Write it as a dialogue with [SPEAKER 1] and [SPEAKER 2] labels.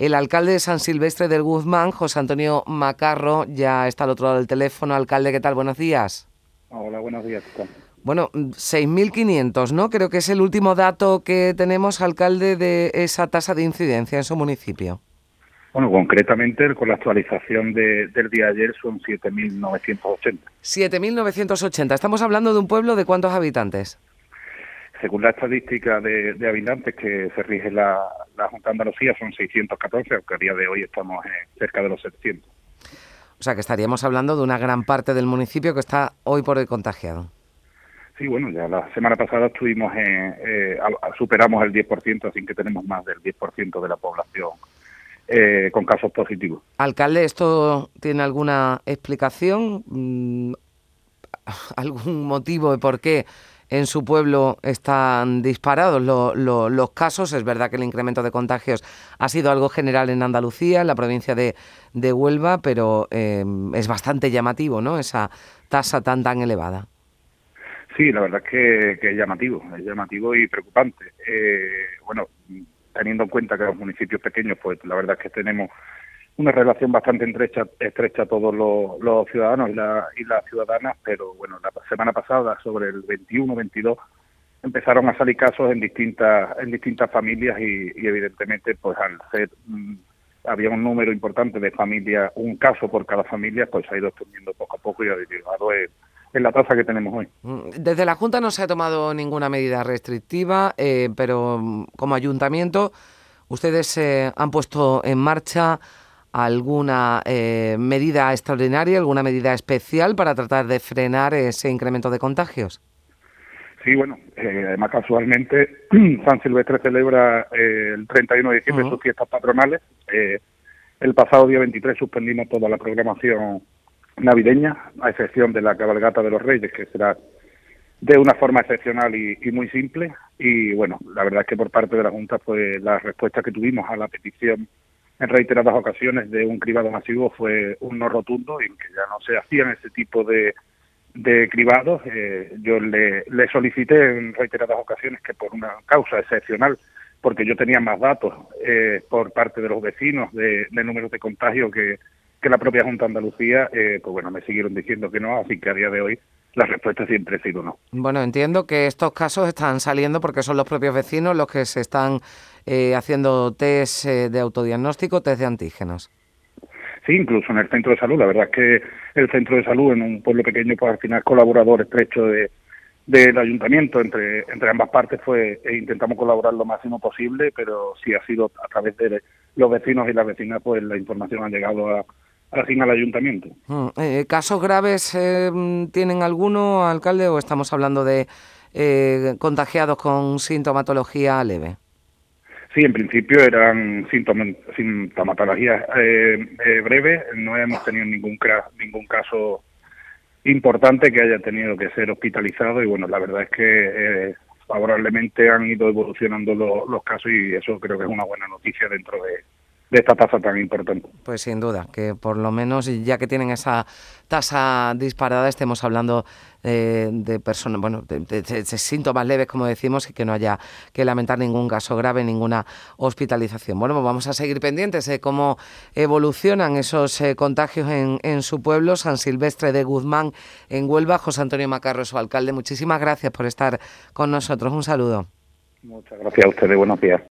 [SPEAKER 1] El alcalde de San Silvestre del Guzmán, José Antonio Macarro, ya está al otro lado del teléfono. Alcalde, ¿qué tal? Buenos días.
[SPEAKER 2] Hola, buenos días.
[SPEAKER 1] Bueno, 6.500, ¿no? Creo que es el último dato que tenemos, alcalde, de esa tasa de incidencia en su municipio.
[SPEAKER 2] Bueno, concretamente con la actualización del día de ayer son 7.980.
[SPEAKER 1] 7.980. Estamos hablando de un pueblo de cuántos habitantes?
[SPEAKER 2] Según la estadística de, habitantes que se rige la, Junta de Andalucía son 614, aunque a día de hoy estamos cerca de los 700.
[SPEAKER 1] O sea que estaríamos hablando de una gran parte del municipio que está hoy por el contagiado.
[SPEAKER 2] Sí, bueno, ya la semana pasada estuvimos en, eh, superamos el 10%, así que tenemos más del 10% de la población eh, con casos positivos.
[SPEAKER 1] Alcalde, ¿esto tiene alguna explicación? Mm, ¿Algún motivo de por qué en su pueblo están disparados los casos? Es verdad que el incremento de contagios ha sido algo general en Andalucía, en la provincia de, Huelva, pero eh, es bastante llamativo, ¿no? Esa tasa tan, tan elevada.
[SPEAKER 2] Sí, la verdad es que, es llamativo, es llamativo y preocupante. Eh, bueno, teniendo en cuenta que los municipios pequeños, pues la verdad es que tenemos una relación bastante estrecha, todos los, ciudadanos y, las ciudadanas, pero bueno, la semana pasada, sobre el 21-22, empezaron a salir casos en distintas en distintas familias y, evidentemente, pues al ser mm, había un número importante de familias, un caso por cada familia, pues ha ido extendiendo poco a poco y ha derivado en en la tasa que tenemos hoy.
[SPEAKER 1] Mm, desde la Junta no se ha tomado ninguna medida restrictiva, eh, pero mm, como ayuntamiento, ¿ustedes eh, han puesto en marcha alguna eh, medida extraordinaria, alguna medida especial para tratar de frenar ese incremento de contagios?
[SPEAKER 2] Sí, bueno, además casualmente San Silvestre celebra el 31 de diciembre sus fiestas patronales. el pasado día 23 suspendimos toda la programación navideña, a excepción de la cabalgata de los Reyes, que será de una forma excepcional y, muy simple. Y bueno, la verdad es que por parte de la Junta, pues la respuesta que tuvimos a la petición en reiteradas ocasiones de un cribado masivo fue un no rotundo, en que ya no se hacían ese tipo de, de cribados. Eh, yo le, le solicité en reiteradas ocasiones que por una causa excepcional, porque yo tenía más datos eh, por parte de los vecinos de, números de contagio que, que la propia Junta Andalucía, eh, pues bueno, me siguieron diciendo que no, así que a día de hoy la respuesta siempre ha sido no.
[SPEAKER 1] Bueno, entiendo que estos casos están saliendo porque son los propios vecinos los que se están eh, haciendo test eh, de autodiagnóstico, test de antígenos.
[SPEAKER 2] Sí, incluso en el centro de salud. La verdad es que el centro de salud en un pueblo pequeño, pues al final colaborador estrecho de, del ayuntamiento entre, entre ambas partes, pues e intentamos colaborar lo máximo posible, pero sí ha sido a través de los vecinos y las vecinas, pues la información ha llegado a, al final ayuntamiento.
[SPEAKER 1] Mm, eh, ¿Casos graves eh, tienen alguno, alcalde, o estamos hablando de eh, contagiados con sintomatología leve?
[SPEAKER 2] Sí, en principio eran sintomatología breve, no hemos tenido ningún, ningún caso importante que haya tenido que ser hospitalizado y bueno, la verdad es que favorablemente han ido evolucionando los casos y eso creo que es una buena noticia dentro de, de esta tasa tan importante.
[SPEAKER 1] Pues sin duda, que por lo menos ya que tienen esa tasa disparada estemos hablando eh, de personas, bueno, de, síntomas leves, como decimos, y que no haya que lamentar ningún caso grave, ninguna hospitalización. Bueno, pues vamos a seguir pendientes de cómo evolucionan esos eh, contagios en, en, su pueblo, San Silvestre de Guzmán, en Huelva. José Antonio Macarro, su alcalde, muchísimas gracias por estar con nosotros. Un saludo.
[SPEAKER 2] Muchas gracias a ustedes. Buenos días.